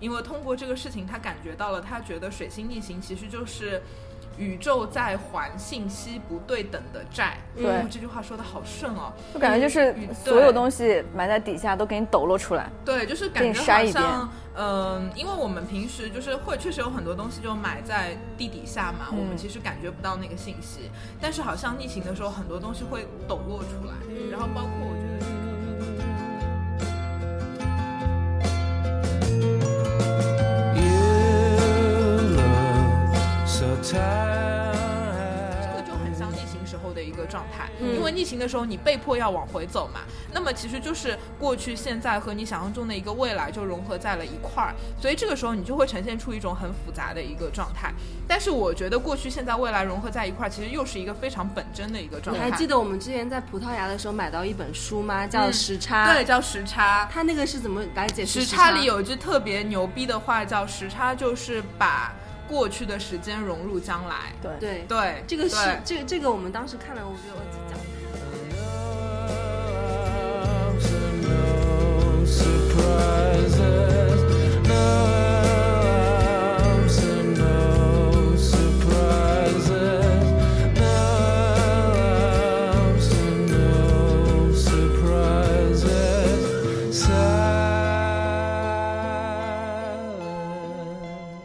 因为通过这个事情，他感觉到了，他觉得水星逆行其实就是宇宙在还信息不对等的债。对哦这句话说的好顺哦。就感觉就是嗯所有东西埋在底下都给你抖落出来。对，就是感觉好像，嗯、因为我们平时就是会确实有很多东西就埋在地底下嘛，我们嗯其实感觉不到那个信息，但是好像逆行的时候，很多东西会抖落出来，然后包括嗯因为逆行的时候你被迫要往回走嘛，那么其实就是过去、现在和你想象中的一个未来就融合在了一块儿，所以这个时候你就会呈现出一种很复杂的一个状态。但是我觉得过去、现在、未来融合在一块儿，其实又是一个非常本真的一个状态。你还记得我们之前在葡萄牙的时候买到一本书吗？叫《嗯时差》。对，，叫时差。它那个是怎么来解释时差里有一句特别牛逼的话，叫“时差就是把过去的时间融入将来”。对，对对，这个是这个这个我们当时看了，我觉得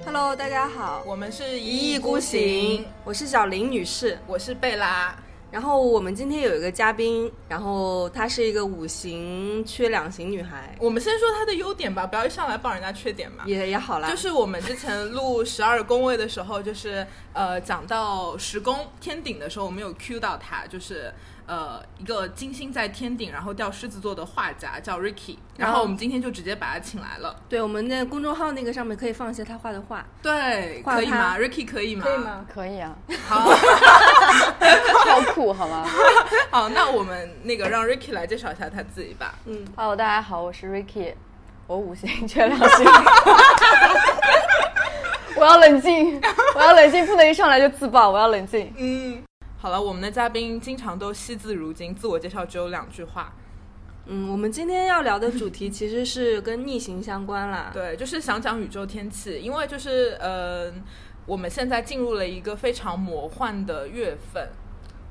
Hello，大家好，我们是一意孤行，我是小林女士。我是贝拉。然后我们今天有一个嘉宾，然后她是一个五行缺两型女孩，我们先说她的优点吧，不要一上来报人家缺点嘛。也也好啦。就是我们之前录十二宫位的时候，就是呃讲到十宫天顶的时候，我们有 Q 到她，就是呃一个金星在天顶，然后掉狮子座的画家叫 Ricky，然后我们今天就直接把他请来了。对我们的公众号那个上面可以放一些他画的画，对，可以吗？Ricky 可以吗？可以？吗？可以啊，好，超酷，好吗 好，那我们那个让 Ricky 来介绍一下他自己吧。嗯，？Hello，大家好，我是 Ricky，我五行缺两星。我要冷静，我要冷静，不能一上来就自爆，我要冷静。嗯，好了，我们的嘉宾经常都惜字如金，自我介绍只有两句话。嗯，我们今天要聊的主题其实是跟逆行相关啦。对，就是想讲宇宙天气，因为就是呃，我们现在进入了一个非常魔幻的月份，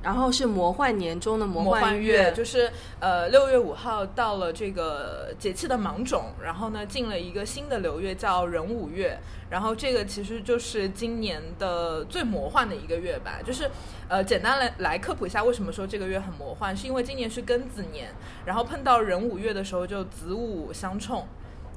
然后是魔幻年中的魔魔幻月，就是呃六月五号到了这个节气的芒种，然后呢进了一个新的流月叫壬午月，然后这个其实就是今年的最魔幻的一个月吧，就是呃简单来来科普一下为什么说这个月很魔幻，是因为今年是庚子年，然后碰到壬午月的时候就子午相冲。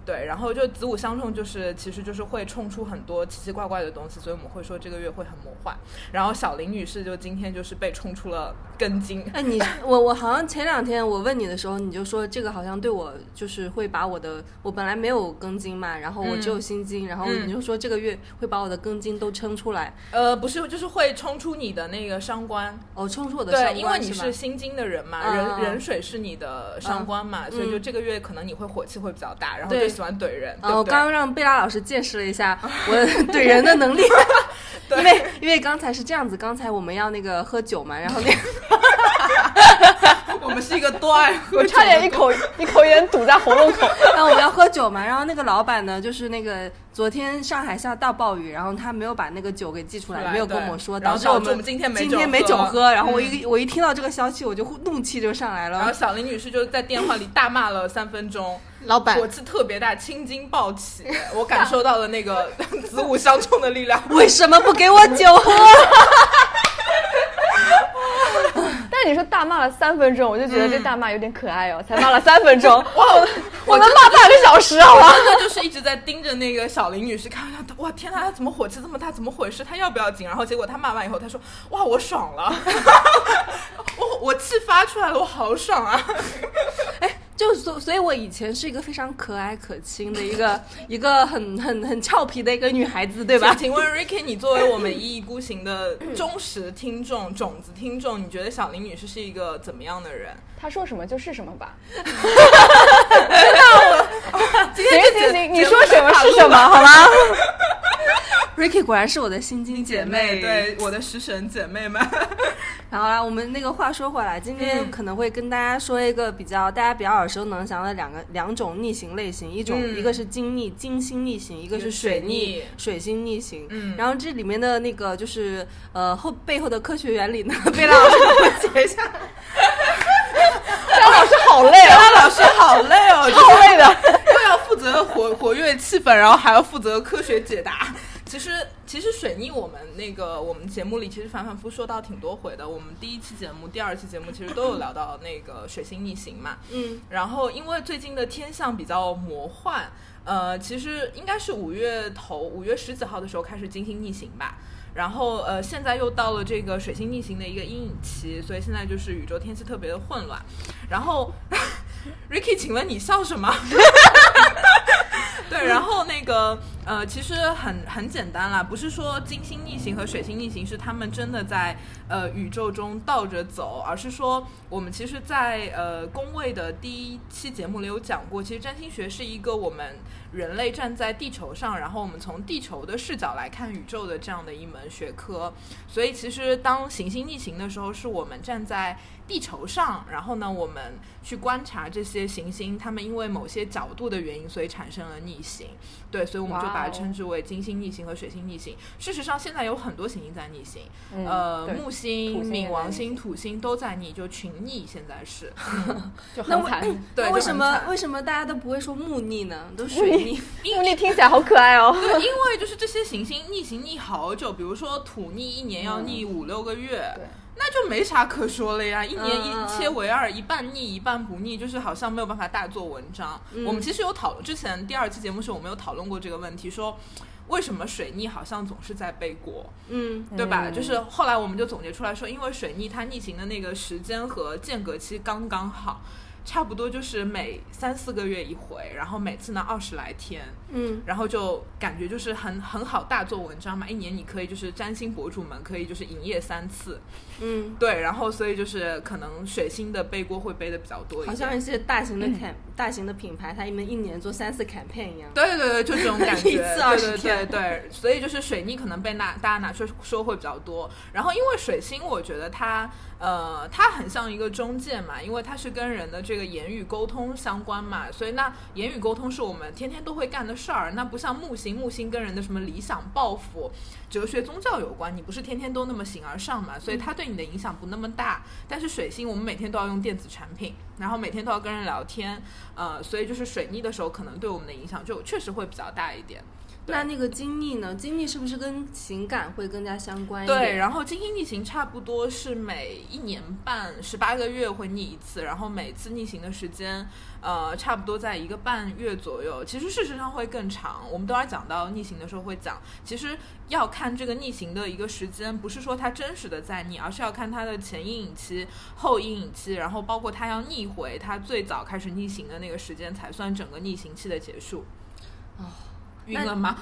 对，然后就子午相冲，就是其实就是会冲出很多奇奇怪怪的东西，所以我们会说这个月会很魔幻。然后小林女士就今天就是被冲出了根金，哎，你我我好像前两天我问你的时候，你就说这个好像对我就是会把我的我本来没有根金嘛，然后我只有辛金，然后嗯你就说这个月会把我的根金都撑出来，呃，不是，就是会冲出你的那个伤官，哦，冲出我的伤对，官因为你是心经的人嘛，嗯人嗯人水是你的伤官嘛，所以就嗯这个月可能你会火气会比较大，然后喜欢怼人，对哦，不对？刚刚让贝拉老师见识了一下 我怼人的能力，因为因为刚才是这样子，刚才我们要那个喝酒嘛，然后那个 我们是一个多爱喝我差点一口一口烟堵在喉咙口。然后我们要喝酒嘛，然后那个老板呢，就是那个昨天上海下大暴雨，然后他没有把那个酒给寄出来，没有跟对。我说，然后导致我们今天没酒今天没喝。酒喝，然后我嗯一、我一听到这个消息，我就怒气就上来了。然后。小林女士就在电话里大骂了三分钟，老板火气特别大，青筋暴起，我感受到了那个 子午相冲的力量。为什么不给我酒喝？但是你说大骂了三分钟，我就觉得这大骂有点可爱哦，才骂了三分钟。我，我能骂半个小时，好吗？真的就是一直在盯着那个小林女士看，她哇天呐，她怎么火气这么大？怎么回事？她要不要紧？然后结果她骂完以后，她说哇我爽了，我我气发出来了，我好爽啊！就所所以，我以前是一个非常可爱可亲的一个 一个很很很俏皮的一个女孩子，对吧？请问 Ricky，你作为我们一意孤行的 忠实听众、种子听众，你觉得小林女士是一个怎么样的人？她说什么就是什么吧。今行天这节行行，你节目说什么是什么，好吗？Ricky 果然是我的心经姐妹。对我的食神姐妹们，然后啦，我们那个话说回来，今天嗯可能会跟大家说一个比较大家比较耳熟能详的两个两种逆行类型，一种、嗯一个是金逆金星逆行，一个是水逆水星逆行。嗯然后这里面的那个就是呃后背后的科学原理呢，贝拉老师给我解一下。贝拉老师好累啊，张老师好累哦，就是好累的。又要负责活活跃气氛，然后还要负责科学解答。其实，其实水逆我们那个我们节目里其实反反复复说到挺多回的。我们第一期节目、第二期节目其实都有聊到那个水星逆行嘛。嗯，然后因为最近的天象比较魔幻，呃，其实应该是五月头，五月十几号的时候开始金星逆行吧。然后呃，现在又到了这个水星逆行的一个阴影期，所以现在就是宇宙天气特别的混乱。然后，Ricky，请问你笑什么？对，然后那个呃，其实很很简单啦，不是说金星逆行和水星逆行是他们真的在呃宇宙中倒着走，而是说我们其实在，呃宫位的第一期节目里有讲过，其实占星学是一个我们人类站在地球上，然后我们从地球的视角来看宇宙的这样的一门学科。所以其实当行星逆行的时候，是我们站在地球上，然后呢，我们去观察这些行星，他们因为某些角度的原因，所以产生了逆行。对，所以我们就把它称之为金星逆行和水星逆行。事实上，现在有很多行星在逆行，嗯呃，木星、土星也冥王星、土星都在逆，就群逆。现在是 就那为很惨。对，那为什么为什么大家都不会说木逆呢？都水逆。木逆听起来好可爱哦。对，因为就是这些行星逆行逆好久，比如说土逆一年要逆五六个月，对那就没啥可说了呀。一年一切为二，一半腻一半不腻，就是好像没有办法大做文章。嗯我们其实有讨之前第二期节目时，我们有讨论过这个问题，说为什么水逆好像总是在背锅。嗯对吧？嗯就是后来我们就总结出来说，因为水逆它逆行的那个时间和间隔期刚刚好，差不多就是每三四个月一回，然后每次呢二十来天，嗯然后就感觉就是很很好大做文章嘛。一年你可以就是占星博主们可以就是营业三次，嗯，对，然后所以就是可能水星的背锅会背的比较多一点。好像一些大型的 camp、大型的品牌，它们一年做三次 campaign 一样。对对对，就这种感觉，一次对20对对天对，所以就是水逆可能被拿大家拿出说会比较多。然后因为水星，我觉得它呃它很像一个中介嘛，因为它是跟人的这个言语沟通相关嘛，所以那言语沟通是我们天天都会干的事儿。那不像木星，木星跟人的什么理想抱负、哲学、宗教有关，你不是天天都那么形而上嘛，所以它对你的影响不那么大。但是水星，我们每天都要用电子产品，然后每天都要跟人聊天，呃，所以就是水逆的时候，可能对我们的影响就确实会比较大一点。对那那个经历呢？经历是不是跟情感会更加相关一点？对，然后金星逆行差不多是每一年半十八个月会逆一次，然后每次逆行的时间，呃，差不多在一个半月左右。其实事实上会更长。我们等会儿讲到逆行的时候会讲，其实要看这个逆行的一个时间，不是说它真实的在逆，而是要看它的前阴影期、后阴影期，然后包括它要逆回它最早开始逆行的那个时间，才算整个逆行期的结束。哦晕了吗？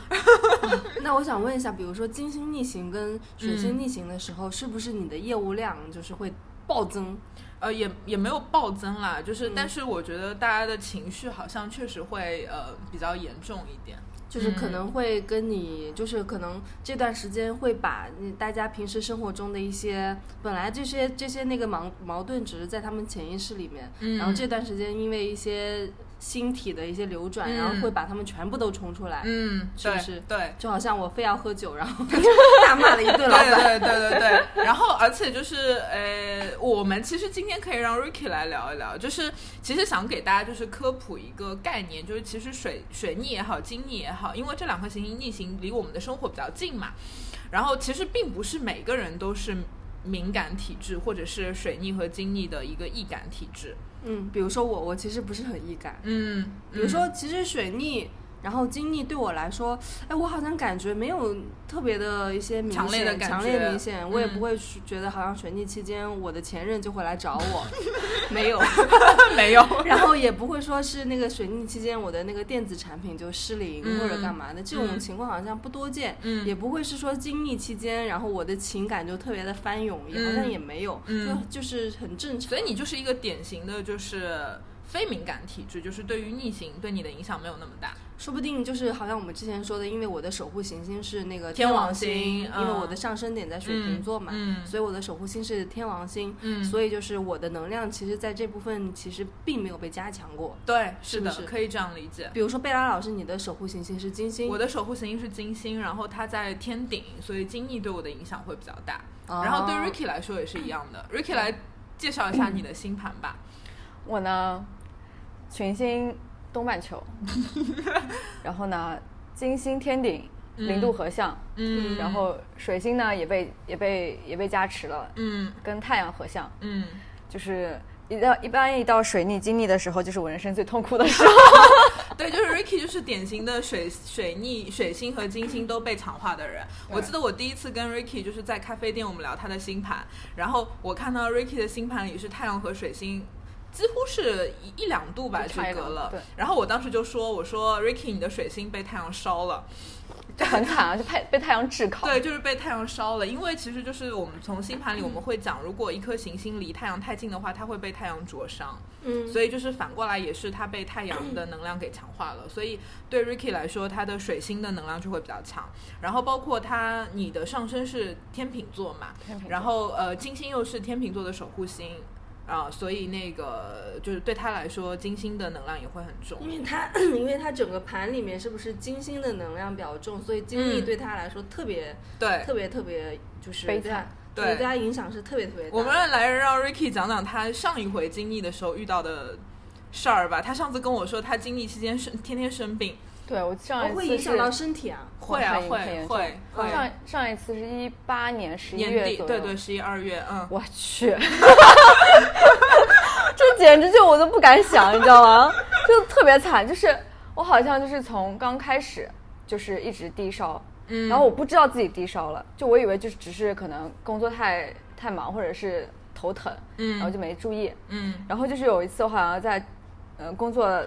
那我想问一下，比如说金星逆行跟水星嗯逆行的时候，是不是你的业务量就是会暴增？呃，也也没有暴增啦，就是，嗯但是我觉得大家的情绪好像确实会呃比较严重一点。就是可嗯能会跟你，就是可能这段时间会把你大家平时生活中的一些本来这些这些那个矛矛盾只是在他们潜意识里面，嗯然后这段时间因为一些星体的一些流转，嗯然后会把它们全部都冲出来，嗯，是不是对。就好像我非要喝酒，然后 大骂了一顿老板。对对对对对，然后而且就是呃，我们其实今天可以让 Ricky 来聊一聊，就是其实想给大家就是科普一个概念，就是其实水水逆也好，金逆也好，因为这两颗行星逆行离我们的生活比较近嘛，然后其实并不是每个人都是敏感体质，或者是水逆和金逆的一个易感体质。嗯，比如说我，我其实不是很易感。嗯，比如说，其实水逆，然后经历对我来说，哎，我好像感觉没有特别的一些明显强烈的感强烈明显，我也嗯不会觉得好像水逆期间我的前任就会来找我，没有。没有。然后也不会说是那个水逆期间我的那个电子产品就失灵嗯或者干嘛的，这种嗯情况好像不多见。嗯也不会是说经历期间，然后我的情感就特别的翻涌，也好像嗯也没有，嗯就就是很正常。所以你就是一个典型的，就是非敏感体质，就是对于逆行对你的影响没有那么大。说不定就是好像我们之前说的，因为我的守护行星是那个天王王星因为嗯我的上升点在水瓶座嘛，所以我的守护星是天王星，嗯所以就是我的能量其实在这部分其实并没有被加强过。对，是的，可以这样理解。比如说贝拉老师，你的守护行星是金星，我的守护行星是金星，然后它在天顶，所以金逆对我的影响会比较大。哦然后对 Ricky 来说也是一样的。Ricky 来介绍一下你的星盘吧。我呢，群星东半球，然后呢，金星天顶，零度合相，嗯。然后水星呢也被也被也被加持了，嗯。跟太阳合相，嗯，就是一到一般一到水逆经历的时候，就是我人生最痛苦的时候。对，就是 Ricky 就是典型的水水逆水星和金星都被强化的人。我记得我第一次跟 Ricky 就是在咖啡店，我们聊他的星盘，然后我看到 Ricky 的星盘里是太阳和水星。几乎是一一两度吧，就隔了对。然后我当时就说：“我说 Ricky，你的水星被太阳烧了。”就很惨啊，就太被太阳炙烤。对，就是被太阳烧了。因为其实就是我们从星盘里我们会讲，如果一颗行星离太阳太近的话，它会被太阳灼伤。嗯，所以就是反过来也是它被太阳的能量给强化了。所以对 Ricky 来说，他的水星的能量就会比较强。然后包括他，你的上升是天秤座嘛，天秤座然后呃金星又是天秤座的守护星。啊、所以那个就是对他来说，金星的能量也会很重。因为他 因为他整个盘里面是不是金星的能量比较重，所以金逆嗯对他来说特别、对，特别特别就是悲惨对对他影响是特别特别大。我们来让 Ricky 讲讲他上一回经历的时候遇到的事儿吧。他上次跟我说，他经历期间生天天生病，对我上一次哦会影响到身体啊。会啊会会会上上一次是一八年十一月底月左右，对对十一二月，嗯，我去，这简直就我都不敢想，你知道吗？就特别惨，就是我好像就是从刚开始就是一直低烧，嗯然后我不知道自己低烧了，就我以为就是只是可能工作太太忙或者是头疼，嗯然后就没注意，嗯然后就是有一次我好像在呃工作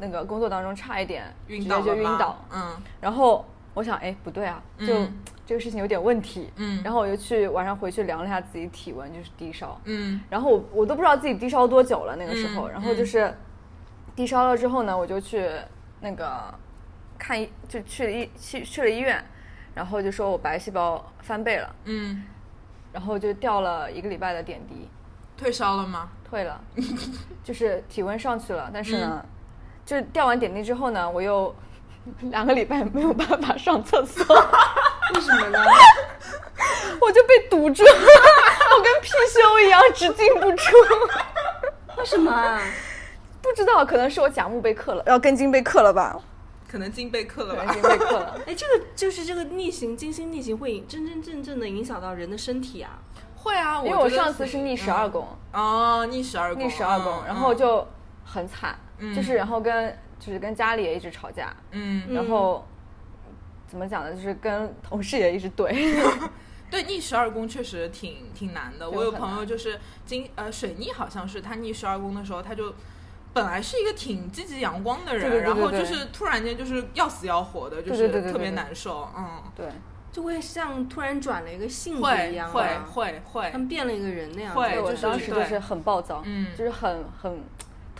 那个工作当中差一点晕直接就倒了吗晕倒，嗯。然后我想，哎，不对啊，就、嗯。这个事情有点问题。嗯。然后我就去晚上回去量了一下自己体温，就是低烧。嗯。然后我我都不知道自己低烧多久了那个时候。嗯。然后就是低烧了之后呢，我就去那个看医，就去了医去去了医院，然后就说我白细胞翻倍了，嗯，然后就掉了一个礼拜的点滴，退烧了吗？退了，就是体温上去了，但是嗯。呢，就是吊完点滴之后呢，我又 两个礼拜没有办法上厕所。为什么呢？我就被堵住，我跟貔貅一样，只进不出。为什么啊？不知道，可能是我甲木被克了，然后根茎被克了吧？可能金被克了吧根？筋被克了。哎，这个就是这个逆行，金星逆行会真真正正的影响到人的身体啊。会啊，因为我上次是逆十二宫，嗯哦，逆十二宫，逆十二宫嗯，然后就很惨，嗯就是然后跟就是跟家里也一直吵架，嗯，然后怎么讲呢？就是跟同事也一直怼。对，逆十二宫确实挺挺难的。我有朋友就是金呃水逆，好像是他逆十二宫的时候，他就本来是一个挺积极阳光的人，对对对然后就是突然间就是要死要活的，就是特别对对对对难受。嗯，对，就会像突然转了一个性子会一样、啊，会会会他，们变了一个人那样对我就是对当时就是很暴躁，嗯就是很很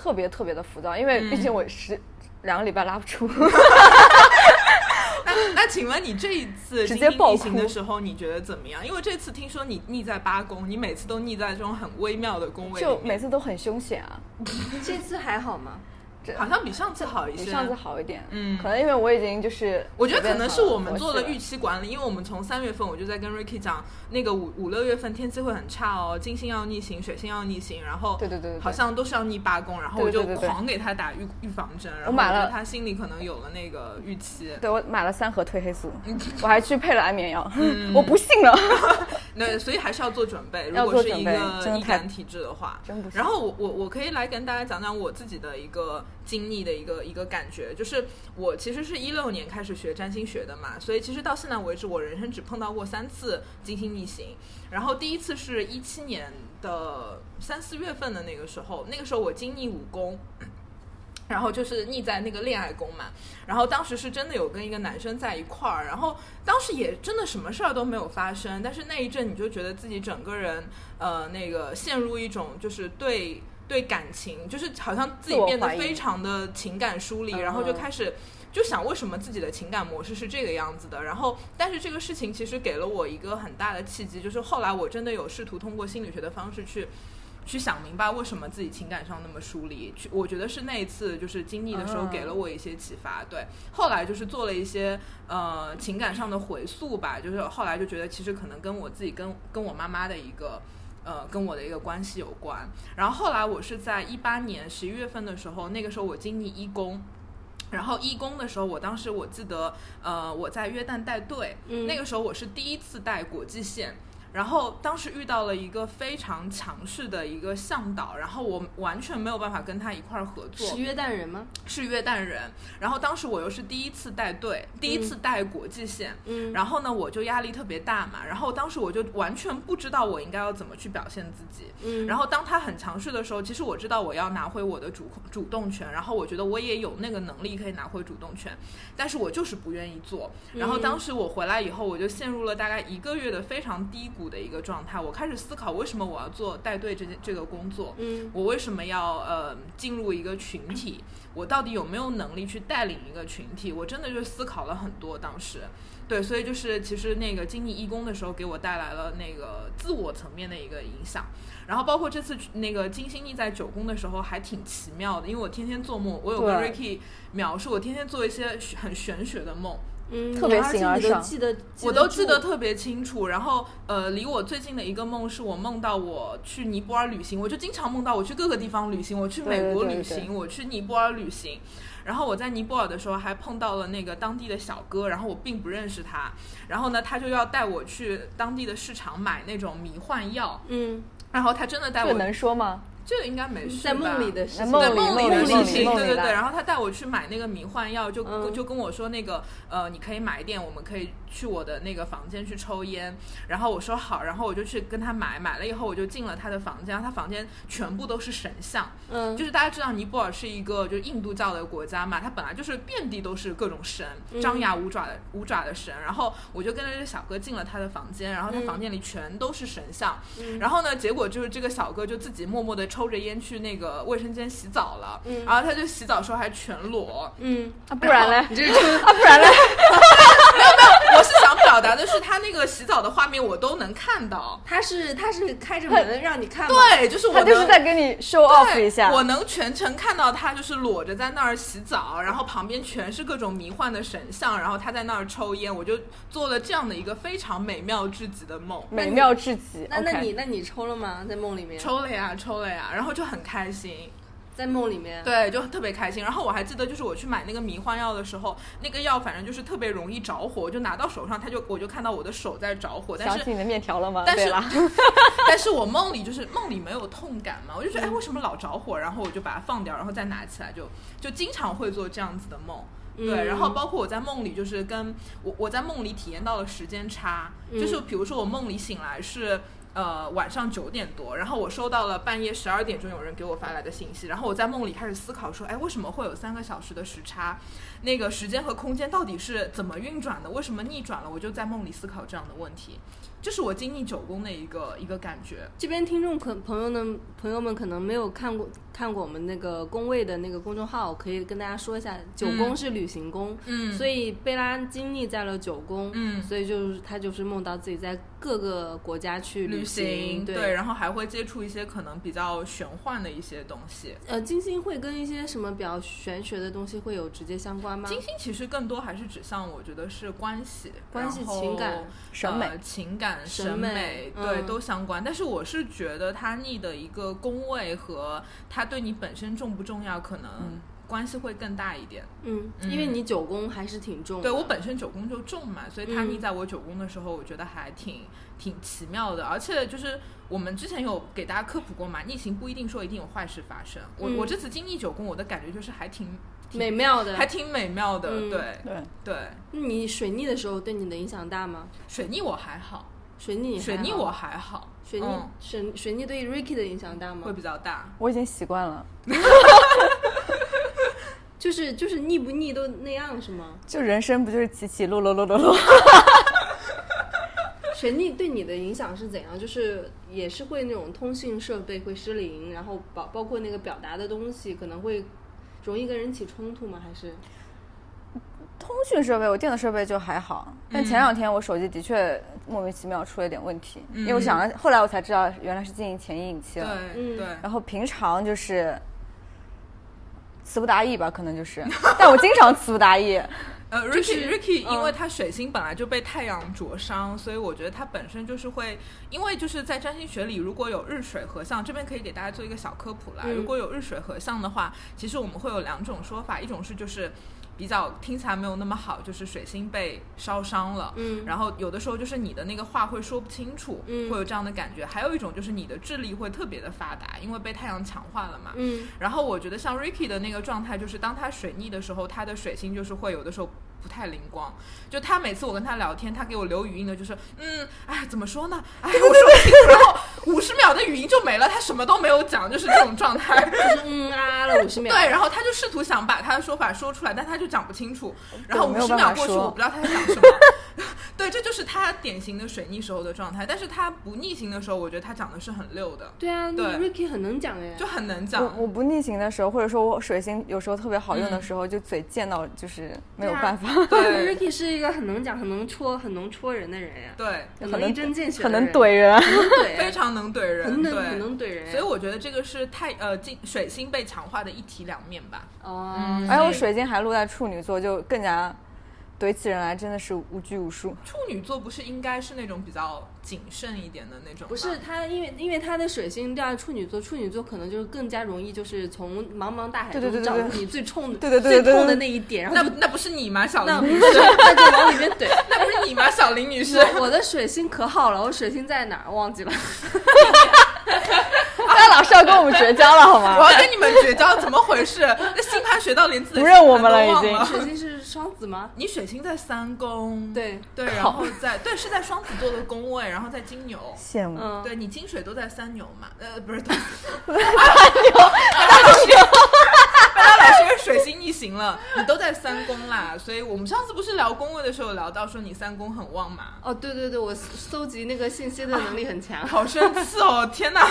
特别特别的浮躁，因为毕竟我是两个礼拜拉不出。那那请问你这一次直接暴哭逆行的时候，你觉得怎么样？因为这次听说你逆在八宫，你每次都逆在这种很微妙的宫位就，每次都很凶险啊，这次还好吗？这好像比上次好一些。比上次好一点。嗯可能因为我已经就是我觉得可能是我们做了预期管理，因为我们从三月份我就在跟 Ricky 讲，那个五五六月份天气会很差哦，金星要逆行，水星要逆行，然后对对对好像都是要逆八宫，然后我就狂给他打预预防针，然后我买了他心里可能有了那个预期。对我买了三盒褪黑素，我还去配了安眠药，嗯我不信了。那，所以还是要做准备。如果是一个易感体质的话，真不行然后我我我可以来跟大家讲讲我自己的一个经历的一个一个感觉，就是我其实是一六年开始学占星学的嘛，所以其实到现在为止，我人生只碰到过三次金星逆行。然后第一次是一七年的三四月份的那个时候，那个时候我经历五宫。然后就是逆在那个恋爱宫嘛，然后当时是真的有跟一个男生在一块儿，然后当时也真的什么事儿都没有发生，但是那一阵你就觉得自己整个人呃那个陷入一种就是对对感情，就是好像自己变得非常的情感疏离，嗯然后就开始。就想为什么自己的情感模式是这个样子的，然后但是这个事情其实给了我一个很大的契机，就是后来我真的有试图通过心理学的方式去去想明白为什么自己情感上那么疏离。去，我觉得是那一次就是经历的时候啊给了我一些启发。对，后来就是做了一些呃情感上的回溯吧，就是后来就觉得其实可能跟我自己跟跟我妈妈的一个。呃，跟我的一个关系有关。然后后来我是在一八年十一月份的时候，那个时候我经历一公，然后一宫的时候，我当时我记得，呃，我在约旦带队，嗯那个时候我是第一次带国际线。然后当时遇到了一个非常强势的一个向导，然后我完全没有办法跟他一块儿合作。是约旦人吗？是约旦人，然后当时我又是第一次带队，第一次带国际线，嗯。然后呢，我就压力特别大嘛，然后当时我就完全不知道我应该要怎么去表现自己，嗯，然后当他很强势的时候，其实我知道我要拿回我的主主动权，然后我觉得我也有那个能力可以拿回主动权，但是我就是不愿意做。然后当时我回来以后，我就陷入了大概一个月的非常低谷的一个状态。我开始思考为什么我要做带队这件这个工作，嗯我为什么要呃进入一个群体？我到底有没有能力去带领一个群体？我真的就思考了很多。当时，对，所以就是其实那个经历义工的时候，给我带来了那个自我层面的一个影响。然后包括这次那个金星逆在九宫的时候，还挺奇妙的，因为我天天做梦，我有跟 Ricky 描述，我天天做一些很玄学的梦。嗯，特别而且你都形而上记得，我都记得特别清楚。然后，呃，离我最近的一个梦是我梦到我去尼泊尔旅行，我就经常梦到我去各个地方旅行，我去美国对对对对旅行，我去尼泊尔旅行。然后我在尼泊尔的时候还碰到了那个当地的小哥，然后我并不认识他，然后呢，他就要带我去当地的市场买那种迷幻药，嗯，然后他真的带我，这能说吗？这个应该没事在梦吧里的事情，对梦里的事情，对对对。然后他带我去买那个迷幻药，就、嗯就跟我说那个呃，你可以买一点，我们可以去我的那个房间去抽烟。然后我说好，然后我就去跟他买，买了以后我就进了他的房间，他房间全部都是神像，嗯，就是大家知道尼泊尔是一个就是印度教的国家嘛，他本来就是遍地都是各种神，嗯张牙舞爪的舞爪的神。然后我就跟着这个小哥进了他的房间，然后他嗯房间里全都是神像。嗯然后呢，结果就是这个小哥就自己默默的抽着烟去那个卫生间洗澡了，嗯然后他就洗澡时候还全裸。嗯，啊，不然嘞？你这是啊，不然嘞？我是想表达的是，他那个洗澡的画面我都能看到。他是他是开着门让你看吗？对，就是我就是在跟你 show off 一下。我能全程看到他就是裸着在那儿洗澡，然后旁边全是各种迷幻的神像，然后他在那儿抽烟，我就做了这样的一个非常美妙至极的梦。美妙至极。那那你那你抽了吗？在梦里面？抽了呀，抽了呀，然后就很开心，在梦里面？，对，就特别开心。然后我还记得，就是我去买那个迷幻药的时候，那个药反正就是特别容易着火，我就拿到手上，它就我就看到我的手在着火，但是想起你的面条了吗？但是对了，但是我梦里就是梦里没有痛感嘛，我就觉得哎为什么老着火，然后我就把它放掉，然后再拿起来，就就经常会做这样子的梦。对，嗯然后包括我在梦里，就是跟我我在梦里体验到了时间差，就是比如说我梦里醒来是。呃，晚上九点多，然后我收到了半夜十二点钟有人给我发来的信息，然后我在梦里开始思考说，哎，为什么会有三个小时的时差？那个时间和空间到底是怎么运转的？为什么逆转了？我就在梦里思考这样的问题，这是我经历九宫的一个一个感觉。这边听众可朋友们朋友们可能没有看过看过我们那个宫位的那个公众号，可以跟大家说一下，九宫是旅行宫，嗯所以贝拉经历在了九宫，嗯所以就是他就是梦到自己在各个国家去旅行，对，然后还会接触一些可能比较玄幻的一些东西。呃，金星会跟一些什么比较玄学的东西会有直接相关吗？金星其实更多还是指向，我觉得是关系、关系情感审美呃情感、审审美对、嗯都相关。但是我是觉得它逆的一个宫位和它对你本身重不重要，可能。关系会更大一点。嗯，嗯因为你九宫还是挺重的。对我本身九宫就重嘛，所以他嗯逆在我九宫的时候，我觉得还挺挺奇妙的。而且就是我们之前有给大家科普过嘛，逆行不一定说一定有坏事发生。我、嗯我这次经历九宫，我的感觉就是还挺挺美妙的。还挺美妙的。嗯对对，对，那你水逆的时候对你的影响大吗？水逆我还好，水逆水逆我还好，水逆、嗯水水逆对 Ricky 的影响大吗会？比较大。我已经习惯了，就是就是腻不腻都那样是吗？就人生不就是起起落落落落落？水逆对你的影响是怎样？就是也是会那种通讯设备会失灵，然后包包括那个表达的东西可能会容易跟人起冲突吗？还是通讯设备，我电子设备就还好，但前两天我手机的确莫名其妙出了点问题，因为我想了，后来我才知道原来是进行前引期对了。嗯对，然后平常就是词不达意吧，可能就是，但我经常词不达意。呃 Ricky Ricky，嗯因为他水星本来就被太阳灼伤，所以我觉得他本身就是会，因为就是在占星学里，如果有日水合相，这边可以给大家做一个小科普啦。嗯如果有日水合相的话，其实我们会有两种说法，一种是就是。比较听起来没有那么好，就是水星被烧伤了，嗯。然后有的时候就是你的那个话会说不清楚，嗯。会有这样的感觉。还有一种就是你的智力会特别的发达，因为被太阳强化了嘛，嗯。然后我觉得像 Ricky 的那个状态，就是当他水逆的时候，他的水星就是会有的时候不太灵光。就他每次我跟他聊天，他给我留语音的，就是嗯，哎，怎么说呢？哎，我说不清楚，然后五十秒的语音就没了，他什么都没有讲，就是这种状态。就是嗯啊了五十秒。对，然后他就试图想把他的说法说出来，但他就讲不清楚。然后五十秒过去，我不知道他在讲什么。对，这就是他典型的水逆时候的状态。但是他不逆行的时候，我觉得他讲的是很溜的，对啊，对 Ricky 很能讲哎，就很能讲。我不逆行的时候，或者说我水星有时候特别好用的时候，就嘴贱到就是没有办法，对 Ricky 是一个很能讲、很能戳、很能戳人的人呀，对，很能一针见血，很能怼，人。很能怼，非常能怼人，对，很能很能怼人。所以我觉得这个是太呃金水星被强化的一体两面吧。哦，嗯而且我水晶还落在处女座，就更加怼起人来，真的是无拘无束。处女座不是应该是那种比较谨慎一点的那种？不是他，因为因为他的水星掉在处女座，处女座可能就是更加容易，就是从茫茫大海中找出你最冲的、对对对对对最痛的那一点，然后那不那不是你吗，小林女士？那就往里面怼。那不是你吗，小林女士？我我的水星可好了，我水星在哪儿忘记了。大家老师要跟我们绝交了好吗我？要跟你们绝交，怎么回事？那星盘学到连自己的不认我们了已经水星是双子吗？你水星在三宫，对对，然后在对是在双子座的宫位，然后在金牛。羡慕。嗯，对你金水都在三牛嘛？呃，不是，对贝拉老师水星逆行了，你都在三宫啦，所以我们上次不是聊宫位的时候聊到说你三宫很旺嘛？哦，对对对，我搜集那个信息的能力很强。好生气哦！天哪，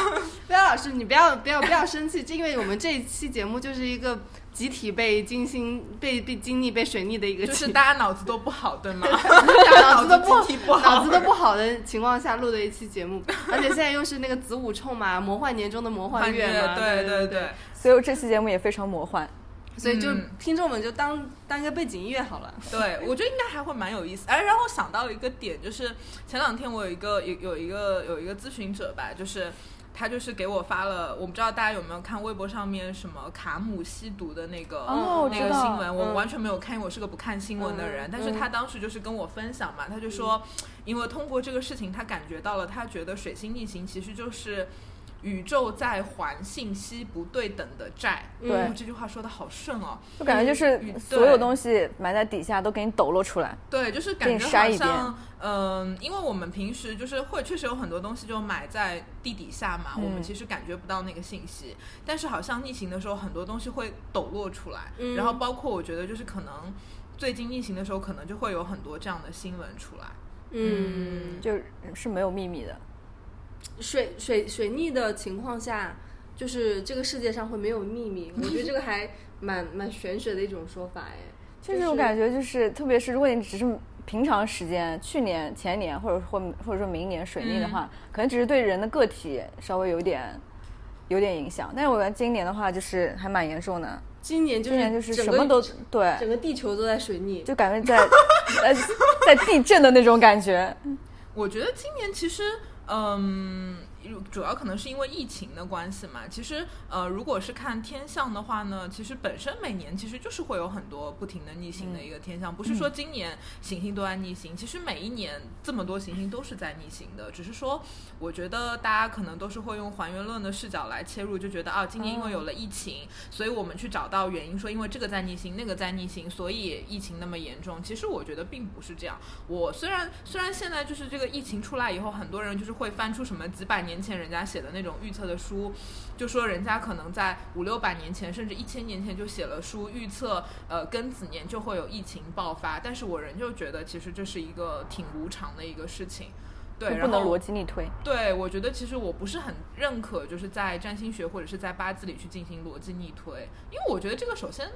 贝拉老师，你不要不要不要生气，因为我们这一期节目就是一个集体被金星、被被金逆、被水逆的一个就是大家脑子都不好，对吗？脑子都不好，脑子都不好的情况下录的一期节目，而且现在又是那个子午冲嘛，魔幻年中的魔幻月嘛，对对对对，所以这期节目也非常魔幻。所以就嗯听众们就当当个背景音乐好了。对，我觉得应该还会蛮有意思。哎，然后想到一个点，就是前两天我有一个有有一个有一个咨询者吧，就是他就是给我发了，我不知道大家有没有看微博上面什么卡姆吸毒的那个、哦那个新闻，我嗯完全没有看，因为我是个不看新闻的人。嗯但是他当时就是跟我分享嘛，他就说，因为通过这个事情，他感觉到了，他觉得水星逆行其实就是。宇宙在还信息不对等的债，对。哦这句话说的好顺哦。就感觉就是嗯所有东西埋在底下都给你抖落出来。对，就是感觉好像，嗯、因为我们平时就是会确实有很多东西就埋在地底下嘛，我们嗯其实感觉不到那个信息，但是好像逆行的时候，很多东西会抖落出来，嗯。然后包括我觉得就是可能最近逆行的时候，可能就会有很多这样的新闻出来。嗯，就是没有秘密的。水水水逆的情况下，就是这个世界上会没有秘密，我觉得这个还蛮蛮玄学的一种说法哎。就是我感觉就是，特别是如果你只是平常时间，去年、前年或者或或者说明年水逆的话，可能只是对人的个体稍微有点有点影响。但是我觉得今年的话，就是还蛮严重的。今年就今年就是整个什么都对，整个地球都在水逆，就感觉在在 在地震的那种感觉。我觉得今年其实，嗯，主要可能是因为疫情的关系嘛。其实呃，如果是看天象的话呢，其实本身每年其实就是会有很多不停的逆行的一个天象，不是说今年行星都在逆行，其实每一年这么多行星都是在逆行的，只是说我觉得大家可能都是会用还原论的视角来切入，就觉得啊，今年因为有了疫情，所以我们去找到原因，说因为这个在逆行，那个在逆行，所以疫情那么严重。其实我觉得并不是这样。我虽然虽然现在就是这个疫情出来以后，很多人就是会翻出什么几百年前人家写的那种预测的书，就说人家可能在五六百年前，甚至一千年前就写了书预测，呃，庚子年就会有疫情爆发。但是我仍旧觉得，其实这是一个挺无常的一个事情。对，然后不能逻辑逆推。对，我觉得其实我不是很认可，就是在占星学或者是在八字里去进行逻辑逆推，因为我觉得这个首先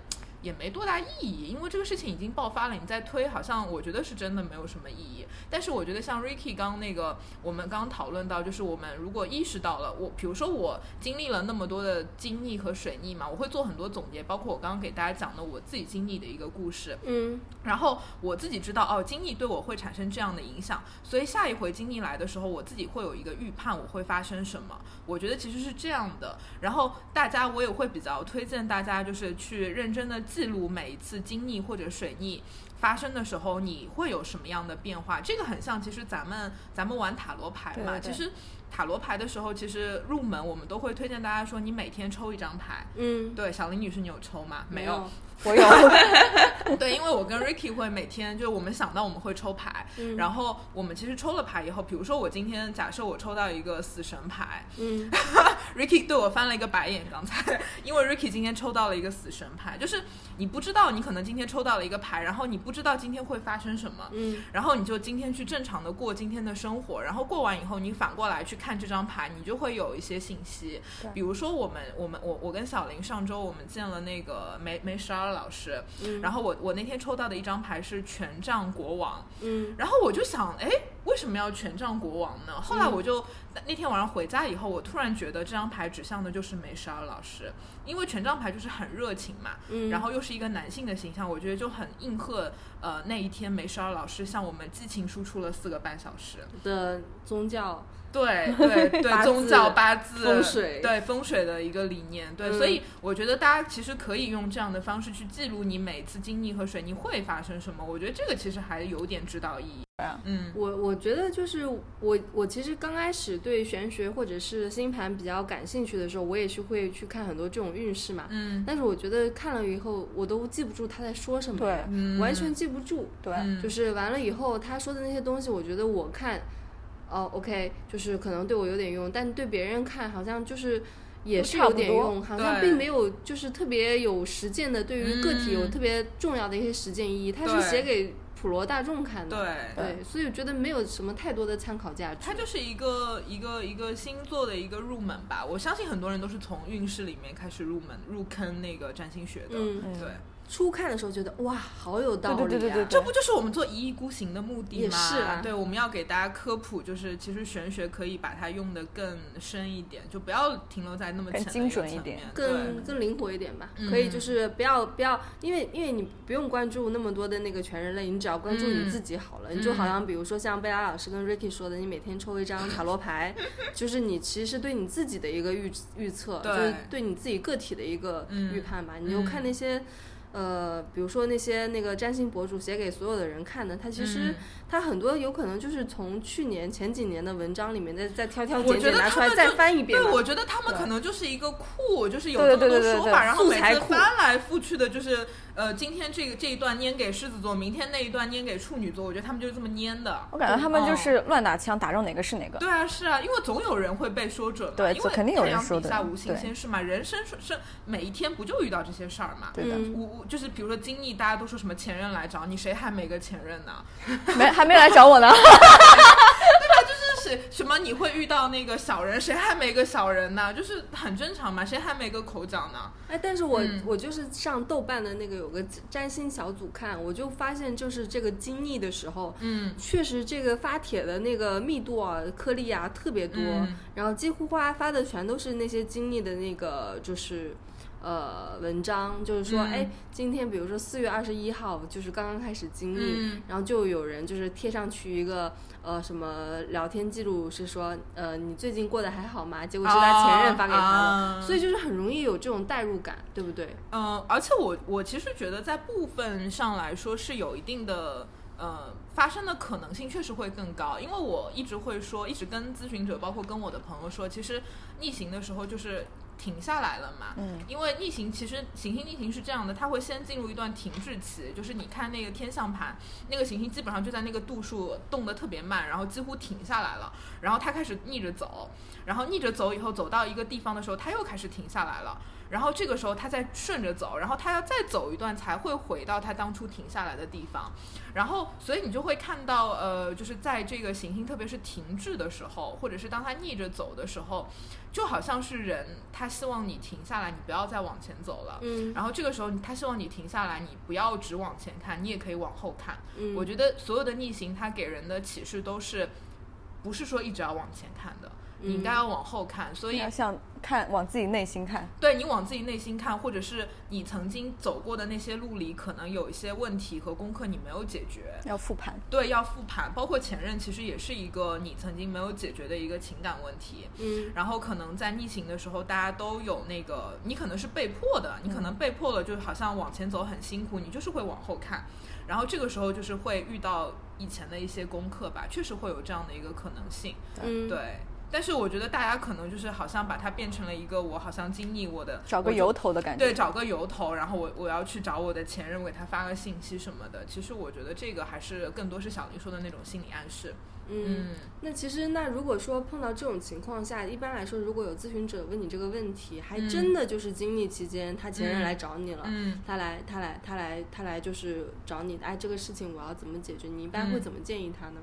也没多大意义，因为这个事情已经爆发了，你再推好像我觉得是真的没有什么意义。但是我觉得像 Ricky 刚那个，我们刚讨论到，就是我们如果意识到了，我比如说我经历了那么多的经历和水逆嘛，我会做很多总结，包括我刚刚给大家讲的我自己经历的一个故事，嗯然后我自己知道哦，经历对我会产生这样的影响，所以下一回经历来的时候，我自己会有一个预判，我会发生什么。我觉得其实是这样的。然后大家我也会比较推荐大家，就是去认真的记录每一次经历或者水逆。发生的时候，你会有什么样的变化？这个很像，其实咱们咱们玩塔罗牌嘛，对对对其实塔罗牌的时候，其实入门我们都会推荐大家说，你每天抽一张牌。嗯，对，小林女士，你有抽吗？没有。我有，对，因为我跟 Ricky 会每天，就是我们想到我们会抽牌，嗯然后我们其实抽了牌以后，比如说我今天假设我抽到一个死神牌嗯，Ricky 对我翻了一个白眼，刚才，因为 Ricky 今天抽到了一个死神牌，就是你不知道你可能今天抽到了一个牌，然后你不知道今天会发生什么，嗯然后你就今天去正常的过今天的生活，然后过完以后，你反过来去看这张牌，你就会有一些信息。比如说我们我们我我跟小林上周我们见了那个梅梅十二老师，嗯。然后我我那天抽到的一张牌是权杖国王，嗯。然后我就想，哎，为什么要权杖国王呢？后来我就、那天晚上回家以后，我突然觉得这张牌指向的就是梅十二老师，因为权杖牌就是很热情嘛，嗯，然后又是一个男性的形象，我觉得就很应和呃那一天梅十二老师向我们激情输出了四个半小时。的宗教，对对对，宗教八字风水对风水的一个理念，对，嗯所以我觉得大家其实可以用这样的方式去记录你每次经历和水逆会发生什么，我觉得这个其实还有点指导意义。嗯我我觉得就是我我其实刚开始对玄学或者是星盘比较感兴趣的时候，我也是会去看很多这种运势嘛。嗯但是我觉得看了以后，我都记不住他在说什么对，嗯完全记不住。对，嗯就是完了以后他说的那些东西，我觉得我看，哦，OK，就是可能对我有点用，但对别人看好像就是也是有点用，好像并没有就是特别有实践的，对于个体有嗯特别重要的一些实践意义。它是写给普罗大众看的，对。对，所以我觉得没有什么太多的参考价值。它就是一个一个一个星座的一个入门吧，我相信很多人都是从运势里面开始入门入坑那个占星学的，嗯对，初看的时候觉得哇，好有道理、啊，对对对对对这不就是我们做一意孤行的目的吗？也是啊对，我们要给大家科普，就是其实玄学可以把它用的更深一点，就不要停留在那么浅的更精准一点层面更更灵活一点吧，嗯可以就是不要不要，因为因为你不用关注那么多的那个全人类，你只要关注你自己好了。嗯你就好像比如说像贝拉老师跟 Ricky 说的，你每天抽一张塔罗牌，就是你其实是对你自己的一个预预测，对就是对你自己个体的一个嗯预判吧。你就看那些。呃，比如说那些那个占星博主写给所有的人看的，他其实嗯他很多有可能就是从去年前几年的文章里面再再挑挑拣拣拿出来再翻一遍对。我觉得他们可能就是一个库，就是有这么多对对对对说法，然后每次翻来覆去的，就是呃，今天这个这一段粘给狮子座，明天那一段粘给处女座，我觉得他们就是这么粘的。我感觉他们就哦是乱打枪，打中哪个是哪个。对啊，是啊，因为总有人会被说准嘛，对因为肯定有人太阳说的底下无形对仙事嘛，人生生每一天不就遇到这些事儿嘛？对的，嗯我我就是比如说经历，大家都说什么前任来找你，谁还没个前任呢？没还没来找我呢。对吧就是什什么你会遇到那个小人，谁还没个小人呢？就是很正常嘛，谁还没个口角呢？哎，但是我、嗯我就是上豆瓣的那个有个占星小组看，我就发现就是这个经历的时候，嗯确实这个发帖的那个密度啊、颗粒啊特别多，嗯然后几乎发发的全都是那些经历的那个就是。呃文章，就是说，嗯哎，今天比如说四月二十一号，就是刚刚开始经历，嗯然后就有人就是贴上去一个呃什么聊天记录，是说呃你最近过得还好吗？结果是他前任发给他的，啊所以就是很容易有这种代入感，对不对？嗯，而且我我其实觉得在部分上来说是有一定的呃发生的可能性，确实会更高。因为我一直会说，一直跟咨询者，包括跟我的朋友说，其实逆行的时候就是停下来了嘛。嗯，因为逆行其实行星逆行是这样的，它会先进入一段停滞期，就是你看那个天象盘，那个行星基本上就在那个度数动得特别慢，然后几乎停下来了，然后它开始逆着走，然后逆着走以后走到一个地方的时候，它又开始停下来了。然后这个时候他再顺着走，然后他要再走一段才会回到他当初停下来的地方。然后，所以你就会看到，呃，就是在这个行星特别是停滞的时候，或者是当它逆着走的时候，就好像是人他希望你停下来，你不要再往前走了。嗯然后这个时候他希望你停下来，你不要只往前看，你也可以往后看。嗯，我觉得所有的逆行，它给人的启示都是，不是说一直要往前看的，你应该要往后看。所以要向看往自己内心看，对你往自己内心看，或者是你曾经走过的那些路里，可能有一些问题和功课你没有解决，要复盘。对，要复盘。包括前任，其实也是一个你曾经没有解决的一个情感问题。嗯然后可能在逆行的时候，大家都有那个，你可能是被迫的，你可能被迫了，就好像往前走很辛苦，你就是会往后看。然后这个时候就是会遇到以前的一些功课吧，确实会有这样的一个可能性。嗯，对，但是我觉得大家可能就是好像把它变成了一个我好像经历我的找个由头的感觉。对，找个由头，然后我我要去找我的前任，我给他发个信息什么的。其实我觉得这个还是更多是小林说的那种心理暗示。嗯。那其实，那如果说碰到这种情况下，一般来说，如果有咨询者问你这个问题，还嗯真的就是经历期间，他前任嗯来找你了，嗯他来，他来，他来，他来，就是找你，哎，这个事情我要怎么解决？你一般会嗯怎么建议他呢？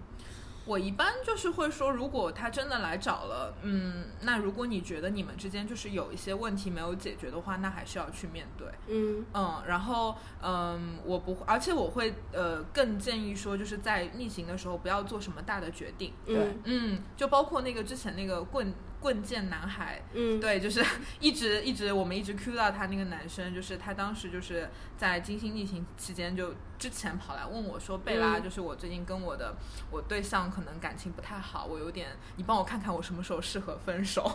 我一般就是会说，如果他真的来找了，嗯，那如果你觉得你们之间就是有一些问题没有解决的话，那还是要去面对。嗯嗯，然后嗯，我不会，而且我会呃更建议说，就是在逆行的时候不要做什么大的决定。对嗯，就包括那个之前那个棍棍剑男孩，嗯，对，就是一直一直我们一直 Q 到他那个男生，就是他当时就是在金星逆行期间，就之前跑来问我说：“贝拉，嗯。就是我最近跟我的我对象可能感情不太好，我有点，你帮我看看我什么时候适合分手。”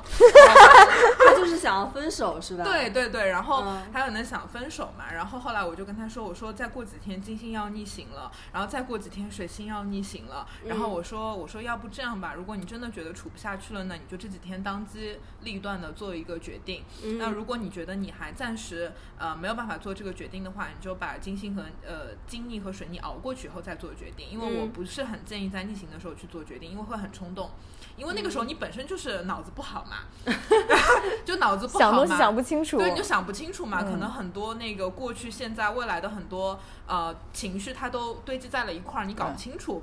他就是想要分手是吧？对对对，然后嗯。他可能想分手嘛，然后后来我就跟他说，我说再过几天金星要逆行了，然后再过几天水星要逆行了，然后嗯。我说我说要不这样吧，如果你真的觉得处不下去了呢，你就这几天当机立断的做一个决定。嗯那如果你觉得你还暂时呃没有办法做这个决定的话，你就把金星和呃金逆和水逆熬过去以后再做决定，因为我嗯不是很建议在逆行的时候去做决定，因为会很冲动。因为那个时候你本身就是脑子不好嘛，就脑子不好嘛，想东西想不清楚。对，你就想不清楚嘛，嗯可能很多那个过去、现在、未来的很多呃情绪，它都堆积在了一块儿，你搞不清楚。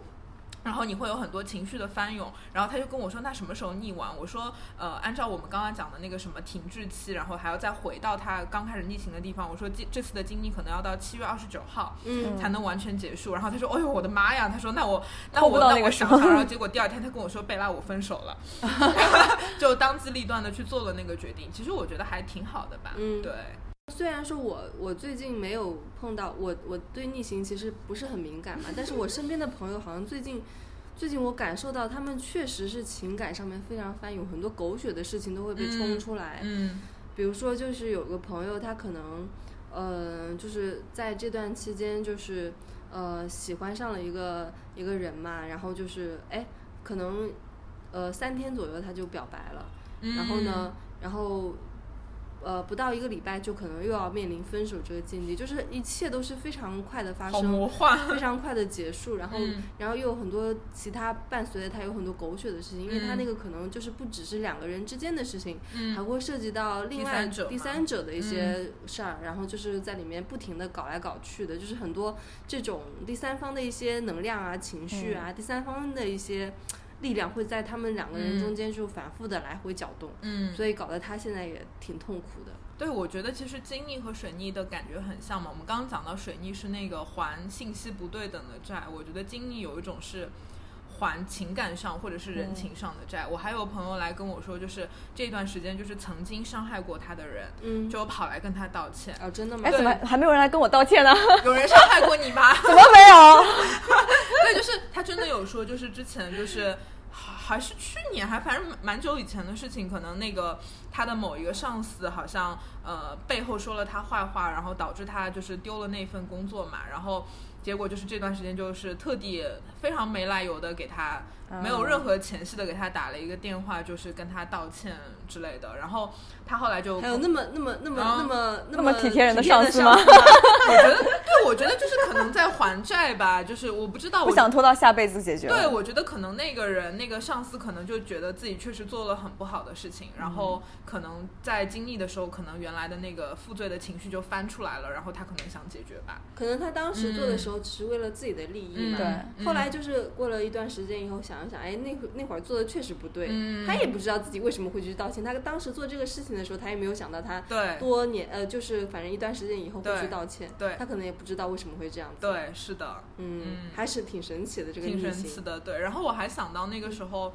然后你会有很多情绪的翻涌，然后他就跟我说：“那什么时候逆完？”我说：“呃，按照我们刚刚讲的那个什么停滞期，然后还要再回到他刚开始逆行的地方。我说这这次的经历可能要到七月二十九号嗯才能完全结束。然后他说：“哎呦，我的妈呀！”他说：“那我那我那我想想。”然后结果第二天他跟我说：“贝拉，我分手了。” 就当机立断的去做了那个决定。其实我觉得还挺好的吧。嗯对。虽然说我我最近没有碰到我我对逆行其实不是很敏感嘛，但是我身边的朋友好像最近最近我感受到他们确实是情感上面非常翻涌，很多狗血的事情都会被冲嗯出来。嗯比如说就是有个朋友他可能呃就是在这段期间就是呃喜欢上了一个一个人嘛，然后就是哎可能呃三天左右他就表白了。嗯，然后呢，然后呃不到一个礼拜就可能又要面临分手这个境地，就是一切都是非常快的发生，幻。非常快的结束，然后、嗯。然后又有很多其他伴随着他有很多狗血的事情，因为它嗯。那个可能就是不只是两个人之间的事情，还嗯会涉及到另外第三者第三者的一些事儿，然后就是在里面不停的搞来搞去的，就是很多这种第三方的一些能量啊、情绪啊，第三方的一些力量会在他们两个人嗯中间就反复的来回搅动。嗯，所以搞得他现在也挺痛苦的。对，我觉得其实金逆和水逆的感觉很像嘛。我们刚刚讲到水逆是那个还信息不对等的债，我觉得金逆有一种是还情感上或者是人情上的债。我还有朋友来跟我说，就是这段时间就是曾经伤害过他的人，嗯，就跑来跟他道歉。哦，真的吗哎，？怎么还没有人来跟我道歉呢？有人伤害过你吗？怎么没有？对，就是他真的有说，就是之前就是还还是去年，还反正蛮久以前的事情，可能那个他的某一个上司好像呃背后说了他坏话，然后导致他就是丢了那份工作嘛，然后结果就是这段时间就是特地非常没来由的给他。没有任何前戏的给他打了一个电话，就是跟他道歉之类的。然后他后来就还有那么那么那么啊那么那么么体贴人的上司吗吗？我觉得，对我觉得就是可能在还债吧，就是我不知道，不我想拖到下辈子解决。对，我觉得可能那个人那个上司可能就觉得自己确实做了很不好的事情，然后可能在经历的时候，可能原来的那个负罪的情绪就翻出来了，然后他可能想解决吧。可能他当时做的时候只是为了自己的利益嘛。嗯对后来就是过了一段时间以后，想一想，哎，那会那会儿做的确实不对，嗯他也不知道自己为什么会去道歉。他当时做这个事情的时候，他也没有想到他对多年呃，就是反正一段时间以后会对去道歉。对他可能也不知道为什么会这样子。，对，是的，嗯，嗯还是挺神奇的这个挺。神奇的。对，然后我还想到那个时候。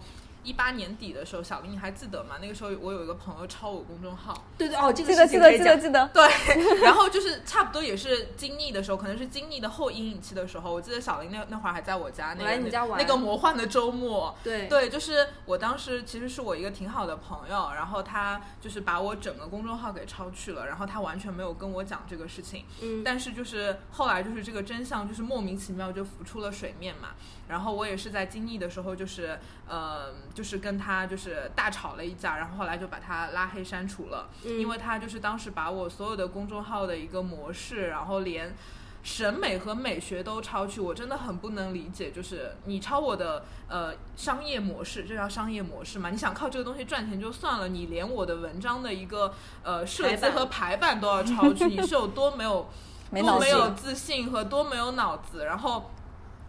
一八年底的时候，小林你还记得吗？那个时候我有一个朋友抄我公众号，对对哦，这个记得记得。记得记得。对，然后就是差不多也是经历的时候，可能是经历的后阴影期的时候。我记得小林那那会儿还在我家，那个来你家玩那个魔幻的周末。对对，就是我当时其实是我一个挺好的朋友，然后他就是把我整个公众号给抄去了，然后他完全没有跟我讲这个事情。嗯，但是就是后来就是这个真相就是莫名其妙就浮出了水面嘛。然后我也是在经历的时候，就是呃，就是跟他就是大吵了一架，然后后来就把他拉黑删除了，嗯因为他就是当时把我所有的公众号的一个模式，然后连。审美和美学都抄去，我真的很不能理解。就是你抄我的呃商业模式，这叫商业模式嘛？你想靠这个东西赚钱就算了，你连我的文章的一个呃设计和排版都要抄去，你是有多没有 没多没有自信和多没有脑子，然后。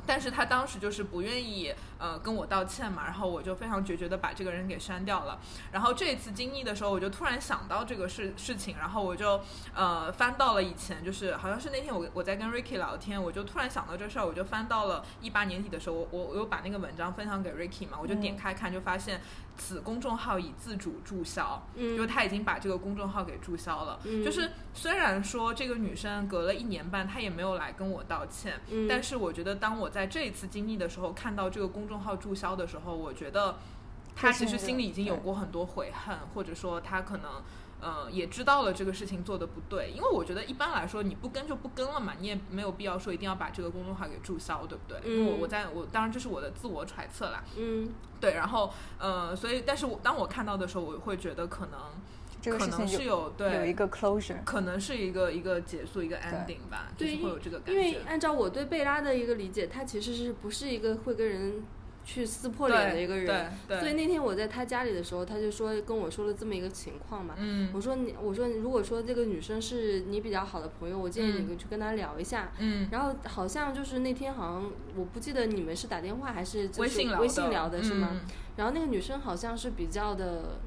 但是他当时就是不愿意呃跟我道歉嘛，然后我就非常决绝的把这个人给删掉了。然后这次经历的时候，我就突然想到这个事事情，然后我就呃翻到了以前，就是好像是那天我我在跟 Ricky 聊天，我就突然想到这事儿，我就翻到了一八年底的时候，我我我又把那个文章分享给 Ricky 嘛，我就点开看，就发现此公众号已自主注销，嗯就是他已经把这个公众号给注销了。嗯就是虽然说这个女生隔了一年半，她也没有来跟我道歉，嗯但是我觉得当我在这一次经历的时候，看到这个公众号注销的时候，我觉得他其实心里已经有过很多悔恨，或者说他可能。呃，也知道了这个事情做的不对，因为我觉得一般来说你不跟就不跟了嘛，你也没有必要说一定要把这个公众号给注销，对不对？因为我嗯我在我当然这是我的自我揣测啦，嗯，对，然后呃，所以但是我当我看到的时候，我会觉得可能这个可能是事情有有对有一个 closure。可能是一个一个结束一个 ending 吧，就，是会有这个感觉因为觉。按照我对贝拉的一个理解，他其实是不是一个会跟人去撕破脸的一个人？所以那天我在他家里的时候，他就说跟我说了这么一个情况嘛。嗯我说你，我说如果说这个女生是你比较好的朋友，我建议嗯你去跟她聊一下。嗯然后好像就是那天好像我不记得你们是打电话还是就是微信聊微信聊的是吗？嗯然后那个女生好像是比较的，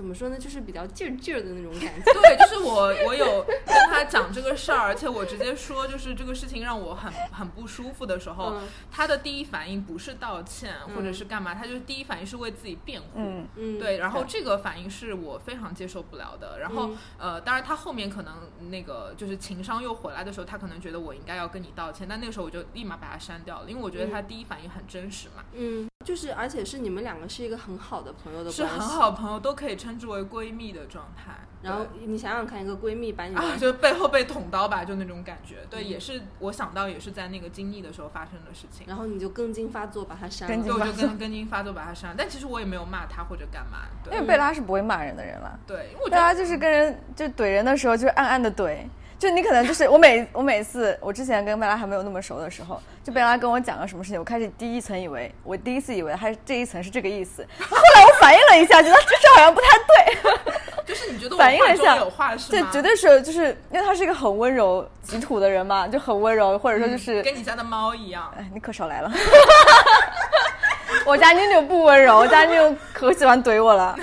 怎么说呢，就是比较劲儿劲儿的那种感觉。对，就是我我有跟他讲这个事儿，而且我直接说，就是这个事情让我很很不舒服的时候，嗯他的第一反应不是道歉或者嗯是干嘛，他就是第一反应是为自己辩护。嗯，嗯，对，然后这个反应是我非常接受不了的。然后、嗯呃，当然他后面可能那个就是情商又回来的时候，他可能觉得我应该要跟你道歉，但那个时候我就立马把他删掉了，因为我觉得他第一反应很真实嘛，嗯，就是而且是你们两个是一个很好的朋友的关系，是很好朋友都可以称之为闺蜜的状态。然后你想想看，一个闺蜜把你啊，就背后被捅刀吧，就那种感觉。对，嗯也是我想到也是在那个经历的时候发生的事情。然后你就更劲发作把他删了。就跟跟进发作把他删了，但其实我也没有骂他或者干嘛。对，因为贝拉是不会骂人的人了。对，贝拉就是跟人就怼人的时候，就是暗暗的怼。就你可能就是我每我每次我之前跟贝拉还没有那么熟的时候，就贝拉跟我讲个什么事情，我开始第一层以为我第一次以为他这一层是这个意思，后来我反应了一下，觉得这事好像不太对，就是你觉得我反应了一下有话是吗？这绝对是就是因为他是一个很温柔极土的人嘛，就很温柔，或者说就是、嗯跟你家的猫一样。哎，你可少来了。我家妞妞不温柔，我家妞妞可喜欢怼我了，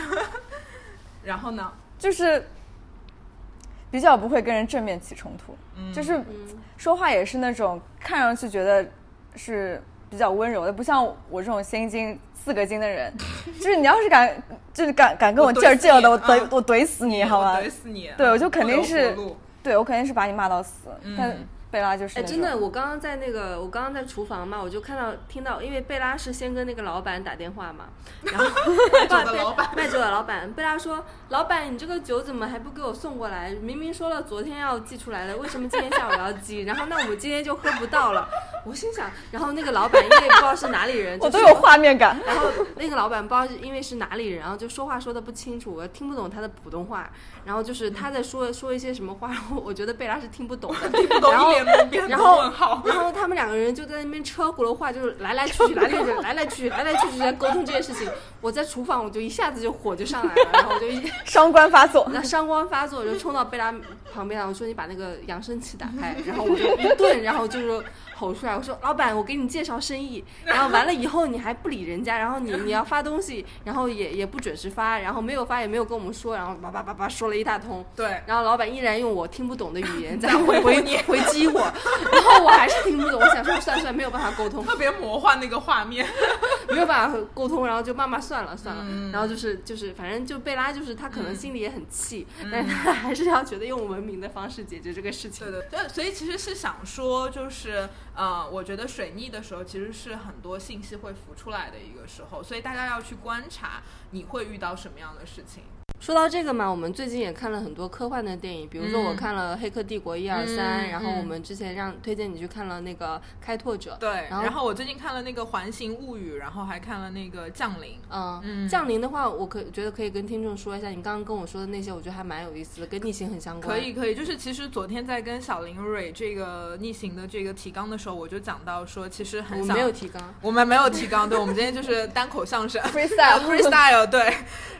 然后呢？就是比较不会跟人正面起冲突，嗯。就是嗯。说话也是那种看上去觉得是比较温柔的，不像我这种心经四个经的人，就是你要是敢，就是敢敢跟我劲儿劲儿的，我我怼 我怼死你，好吗？怼死你！对我就肯定是对我肯定是把你骂到死，嗯。但贝拉就是哎，真的，我刚刚在那个，我刚刚在厨房嘛，我就看到听到，因为贝拉是先跟那个老板打电话嘛，然后 卖酒的老板卖酒的老板，贝拉说，老板，你这个酒怎么还不给我送过来？明明说了昨天要寄出来的，为什么今天下午要寄？然后那我们今天就喝不到了。我心想，然后那个老板因为不知道是哪里人，就说我都有画面感。然后那个老板不知道是因为是哪里人，然后就说话说的不清楚，我听不懂他的普通话。然后就是他在说说一些什么话，然后我觉得贝拉是听不懂的，听不懂然后一脸懵逼，很然后问号。然后他们两个人就在那边车轱辘话，就是来来去去，来来去去，来来去去，来来去去在沟通这件事情。我在厨房，我就一下子就火就上来了，然后我就一 伤官发作，那伤官发作，我就冲到贝拉旁边了，我说你把那个扬声器打开，然后我就一顿，然后就是吼出来，我说老板，我给你介绍生意，然后完了以后你还不理人家，然后你你要发东西，然后也也不准时发，然后没有发也没有跟我们说，然后叭叭叭叭说了一大通。对，然后老板依然用我听不懂的语言 在在回回你回击我，然后我还是听不懂。我想说算算没有办法沟通，特别魔幻那个画面。没有办法沟通，然后就骂骂算了算了。嗯然后就是就是反正就贝拉就是他可能心里也很气，但是他还是要觉得用文明的方式解决这个事情。对对对，所以其实是想说，就是呃，我觉得水逆的时候，其实是很多信息会浮出来的一个时候，所以大家要去观察你会遇到什么样的事情。说到这个嘛，我们最近也看了很多科幻的电影，比如说我嗯看了《黑客帝国》一二三，嗯然后我嗯们之前让推荐你去看了那个《开拓者》。对，然后然后我最近看了那个《环形物语》，然后还看了那个《降临》。嗯，嗯降临的话，我可觉得可以跟听众说一下，你刚刚跟我说的那些，我觉得还蛮有意思的，跟逆行很相关。可以，可以，就是其实昨天在跟小林蕊这个逆行的这个提纲的时候，我就讲到说，其实很我想没有提纲。我们没有提纲，对，我们今天就是单口相声 freestyle freestyle 对，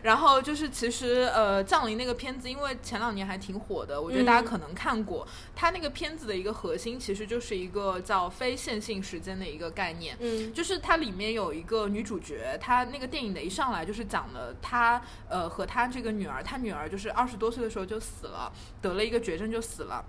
然后就是其实呃，降临那个片子，因为前两年还挺火的，我觉得大家嗯可能看过。它那个片子的一个核心其实就是一个叫非线性时间的一个概念。嗯就是它里面有一个女主角，她那个电影的一上来就是讲了她呃和她这个女儿，她女儿就是二十多岁的时候就死了，得了一个绝症就死了。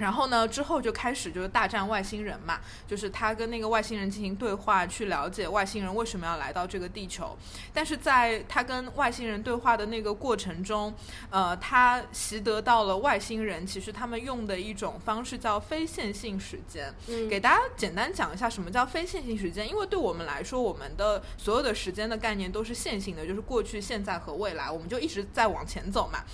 然后呢，之后就开始就是大战外星人嘛，就是他跟那个外星人进行对话，去了解外星人为什么要来到这个地球。但是在他跟外星人对话的那个过程中，呃，他习得到了外星人其实他们用的一种方式叫非线性时间。嗯给大家简单讲一下什么叫非线性时间，因为对我们来说，我们的所有的时间的概念都是线性的，就是过去、现在和未来，我们就一直在往前走嘛。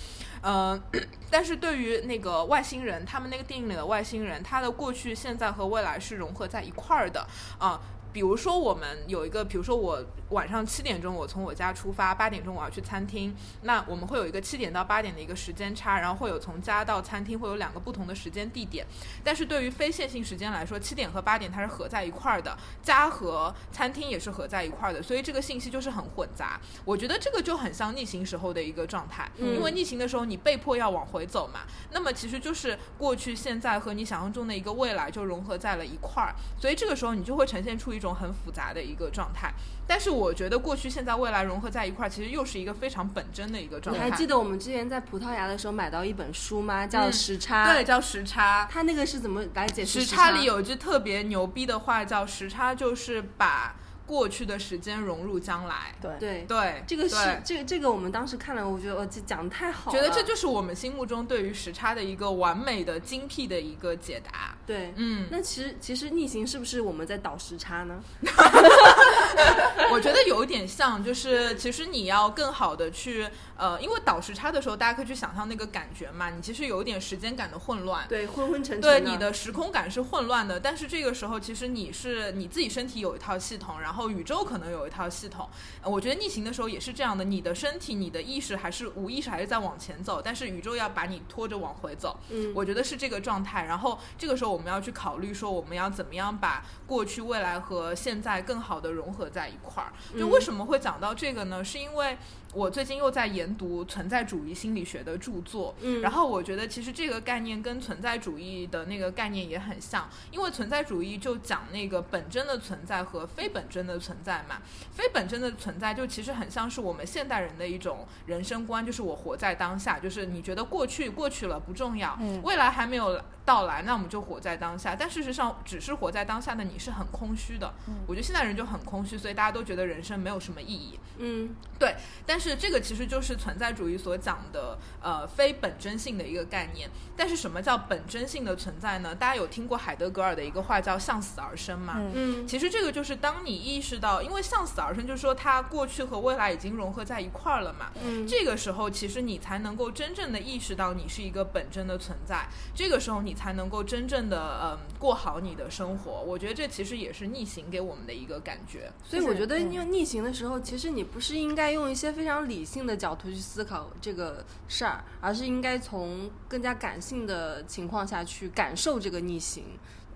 嗯，但是对于那个外星人，他们那个电影里的外星人，他的过去、现在和未来是融合在一块儿的啊。比如说，我们有一个，比如说我晚上七点钟我从我家出发，八点钟我要去餐厅，那我们会有一个七点到八点的一个时间差，然后会有从家到餐厅会有两个不同的时间地点。但是对于非线性时间来说，七点和八点它是合在一块儿的，家和餐厅也是合在一块儿的，所以这个信息就是很混杂。我觉得这个就很像逆行时候的一个状态，嗯因为逆行的时候你被迫要往回走嘛，那么其实就是过去、现在和你想象中的一个未来就融合在了一块儿，所以这个时候你就会呈现出一种很复杂的一个状态。但是我觉得过去、现在、未来融合在一块儿，其实又是一个非常本真的一个状态。你还记得我们之前在葡萄牙的时候买到一本书吗？叫《嗯时差》。对，，叫时差。它那个是怎么来解释时差差里有一句特别牛逼的话，叫时差就是把过去的时间融入将来。对对对，这个是这个这个我们当时看了，我觉得我这讲的太好了。觉得这就是我们心目中对于时差的一个完美的、精辟的一个解答。对。嗯，那其实其实逆行是不是我们在倒时差呢？我觉得有一点像，就是其实你要更好的去呃，因为倒时差的时候，大家可以去想象那个感觉嘛，你其实有一点时间感的混乱。对，昏昏沉沉对你的时空感是混乱的，但是这个时候其实你是你自己身体有一套系统，然后宇宙可能有一套系统。呃我觉得逆行的时候也是这样的，你的身体、你的意识还是无意识还是在往前走，但是宇宙要把你拖着往回走。嗯，我觉得是这个状态。然后这个时候我们要去考虑说，我们要怎么样把过去、未来和现在更好的融合在一块儿。就嗯为什么会讲到这个呢？是因为我最近又在研读存在主义心理学的著作，嗯然后我觉得其实这个概念跟存在主义的那个概念也很像，因为存在主义就讲那个本真的存在和非本真的存在嘛。非本真的存在就其实很像是我们现代人的一种人生观，就是我活在当下，就是你觉得过去过去了不重要，嗯未来还没有到来，那我们就活在当下。但事实上，只是活在当下的你是很空虚的。我觉得现在人就很空虚，所以大家都觉得人生没有什么意义。嗯对，但是这个其实就是存在主义所讲的呃非本真性的一个概念。但是什么叫本真性的存在呢？大家有听过海德格尔的一个话叫向死而生吗？嗯嗯其实这个就是当你意识到，因为向死而生，就是说它过去和未来已经融合在一块儿了嘛。嗯这个时候，其实你才能够真正的意识到你是一个本真的存在。这个时候，你才能够真正的嗯过好你的生活。我觉得这其实也是逆行给我们的一个感觉。所以我觉得，嗯因为逆行的时候，其实你不是应该用一些非常理性的角度去思考这个事儿，而是应该从更加感性的情况下去感受这个逆行，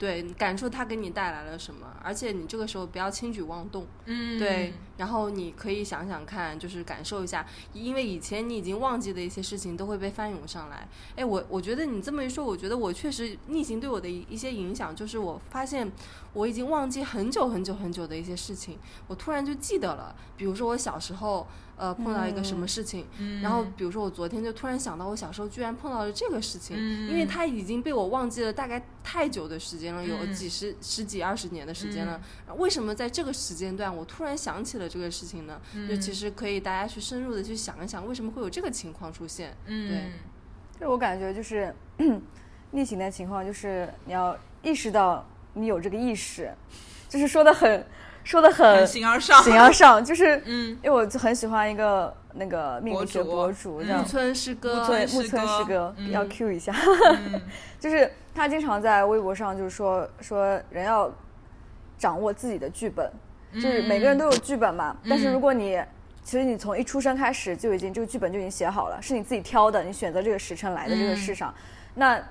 对，感受它给你带来了什么。而且你这个时候不要轻举妄动，嗯对，然后你可以想想看，就是感受一下，因为以前你已经忘记的一些事情都会被翻涌上来。哎，我我觉得你这么一说，我觉得我确实逆行对我的一一些影响，就是我发现我已经忘记很久很久很久的一些事情，我突然就记得了。比如说我小时候呃碰到一个什么事情，嗯然后比如说我昨天就突然想到我小时候居然碰到了这个事情，嗯因为它已经被我忘记了大概太久的时间了，有嗯几十十几二十年的时间了。为什么在这个时间段我突然想起了这个事情呢？就其实可以大家去深入的去想一想，为什么会有这个情况出现？嗯对就我感觉就是 逆行的情况，就是你要意识到你有这个意识，就是说的很说的很很形而上。形而上，就是 嗯。因为我就很喜欢一个那个命理学博博主木村诗歌，木村木村诗歌要 Q 一下，嗯。就是他经常在微博上就是说说人要掌握自己的剧本，就是每个人都有剧本嘛，但是如果你其实你从一出生开始就已经这个剧本就已经写好了，是你自己挑的，你选择这个时辰来的这个世上，那这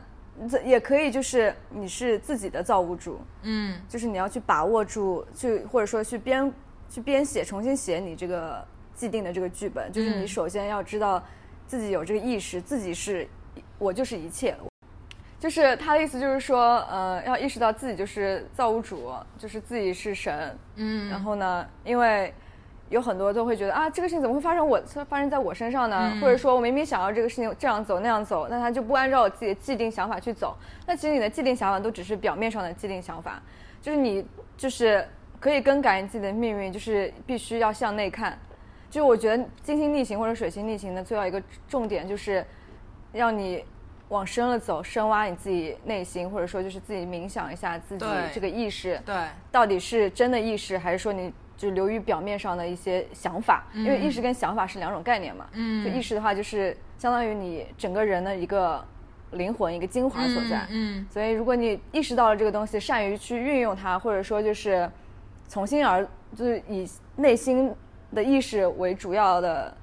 也可以就是你是自己的造物主，嗯就是你要去把握住，去或者说去编去编写，重新写你这个既定的这个剧本。就是你嗯首先要知道自己有这个意识，自己是我就是一切。就是他的意思，就是说，呃，要意识到自己就是造物主，就是自己是神。嗯，然后呢，因为有很多都会觉得啊，这个事情怎么会发生我发生在我身上呢？嗯或者说我明明想要这个事情这样走那样走，那他就不按照我自己的既定想法去走。那其实你的既定想法都只是表面上的既定想法，就是你就是可以更改你自己的命运，就是必须要向内看。就我觉得金星逆行或者水星逆行的最要一个重点就是让你往深了走，深挖你自己内心，或者说就是自己冥想一下自己这个意识。对，到底是真的意识，还是说你就流于表面上的一些想法？因为意识跟想法是两种概念嘛。嗯就意识的话，就是相当于你整个人的一个灵魂、一个精华所在。嗯所以，如果你意识到了这个东西，善于去运用它，或者说就是从心而就是以内心的意识为主要的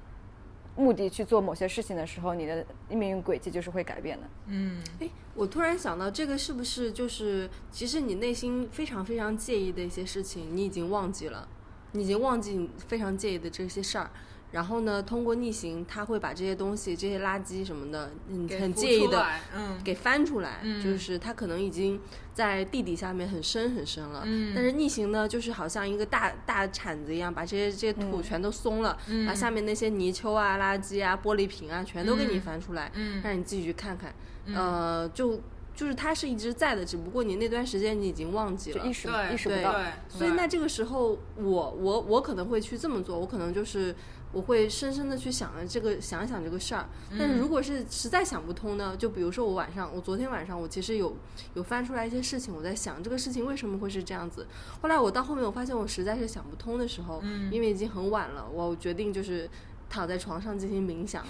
目的去做某些事情的时候，你的命运轨迹就是会改变的。嗯哎，我突然想到，这个是不是就是，其实你内心非常非常介意的一些事情，你已经忘记了，你已经忘记你非常介意的这些事儿。然后呢，通过逆行，他会把这些东西、这些垃圾什么的，你给浮很介意的嗯给翻出来。嗯就是他可能已经在地底下面很深很深了。嗯但是逆行呢，就是好像一个大大铲子一样，把这些这些土全都松了，嗯把下面那些泥鳅啊、垃圾啊、玻璃瓶啊，全都给你嗯翻出来，嗯让你自己去看看。呃，就就是它是一直在的，只不过你那段时间你已经忘记了意。识意识不到。所以那这个时候，我我我可能会去这么做，我可能就是我会深深的去想着这个想一想这个事儿。但是如果是实在想不通呢，就比如说我晚上，我昨天晚上我其实有有翻出来一些事情，我在想这个事情为什么会是这样子。后来我到后面我发现我实在是想不通的时候，因为已经很晚了，我决定就是。躺在床上进行冥想，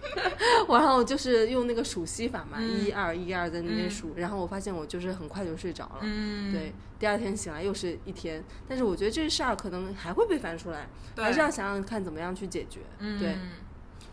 然后就是用那个数息法嘛，一二一二在那边数，然后我发现我就是很快就睡着了。嗯对，第二天醒来又是一天，但是我觉得这事儿可能还会被翻出来，还是要想想看怎么样去解决。对，嗯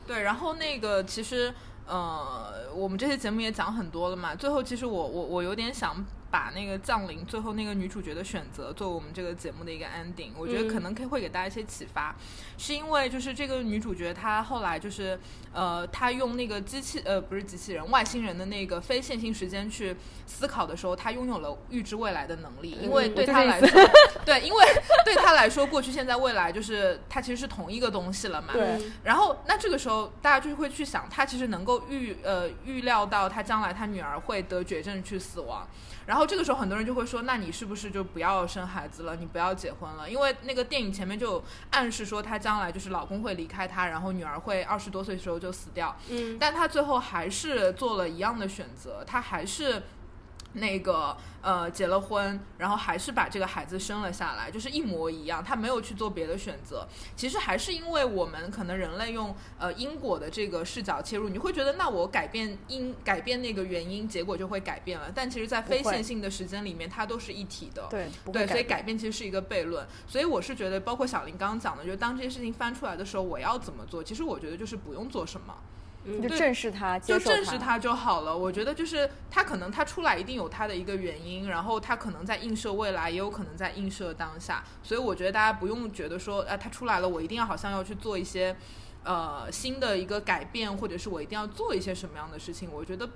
对，然后那个其实呃，我们这些节目也讲很多了嘛，最后其实我我我有点想把那个降临最后那个女主角的选择作为我们这个节目的一个 ending，我觉得可能可以会给大家一些启发，是因为就是这个女主角她后来就是呃，她用那个机器呃不是机器人外星人的那个非线性时间去思考的时候，她拥有了预知未来的能力，因为嗯 对她来说，对，因为对她来说，过去、现在、未来就是它其实是同一个东西了嘛。对然后，那这个时候大家就会去想，她其实能够预呃预料到她将来她女儿会得绝症去死亡。然后这个时候很多人就会说，那你是不是就不要生孩子了，你不要结婚了？因为那个电影前面就暗示说，她将来就是老公会离开她，然后女儿会二十多岁的时候就死掉。嗯但她最后还是做了一样的选择，她还是。那个呃结了婚，然后还是把这个孩子生了下来，就是一模一样，他没有去做别的选择。其实还是因为我们可能人类用呃因果的这个视角切入，你会觉得那我改变因改变那个原因，结果就会改变了。但其实，在非线性的时间里面，它都是一体的。对对，所以改改变其实是一个悖论。所以我是觉得，包括小林刚刚讲的，就是当这些事情翻出来的时候，我要怎么做？其实我觉得就是不用做什么。你就正视它，就正视它就好了。我觉得就是它可能它出来一定有它的一个原因，然后它可能在映射未来，也有可能在映射当下。所以我觉得大家不用觉得说，啊，它出来了，我一定要好像要去做一些呃新的一个改变，或者是我一定要做一些什么样的事情。我觉得。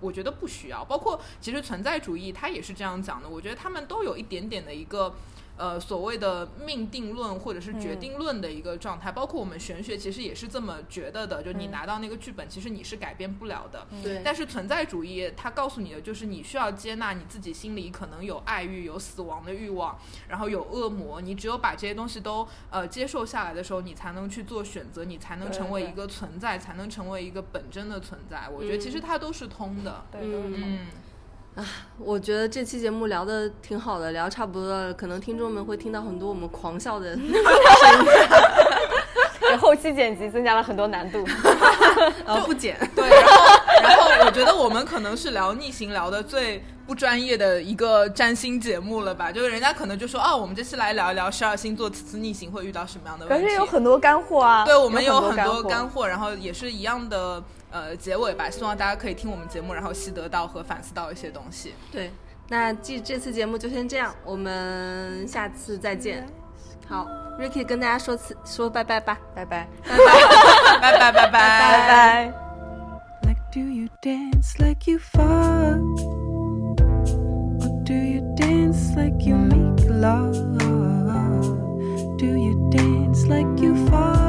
我觉得不需要，包括其实存在主义，他也是这样讲的。我觉得他们都有一点点的一个呃所谓的命定论或者是决定论的一个状态，包括我们玄学其实也是这么觉得的，就你拿到那个剧本，其实你是改变不了的。对，但是存在主义，它告诉你的就是你需要接纳你自己心里可能有爱欲、有死亡的欲望，然后有恶魔。你只有把这些东西都呃接受下来的时候，你才能去做选择，你才能成为一个存在，才能成为一个本真的存在。我觉得其实它都是通的。对，都是嗯嗯，我觉得这期节目聊的挺好的，聊差不多了，可能听众们会听到很多我们狂笑的给 后期剪辑增加了很多难度。呃 不剪。对，然后然后我觉得我们可能是聊逆行聊的最不专业的一个占星节目了吧？就是人家可能就说哦，我们这次来聊一聊十二星座此次逆行会遇到什么样的问题。是有很多干货啊，对，我们有很多干干货，然后也是一样的呃结尾吧。希望大家可以听我们节目，然后习得到和反思到一些东西。对，那这这次节目就先这样，我们下次再见。好，Ricky 跟大家说次说拜拜吧，拜拜，拜拜拜拜拜拜。Like, do you dance like you fuck? Or do you dance like you make love? Do you dance like you fuck?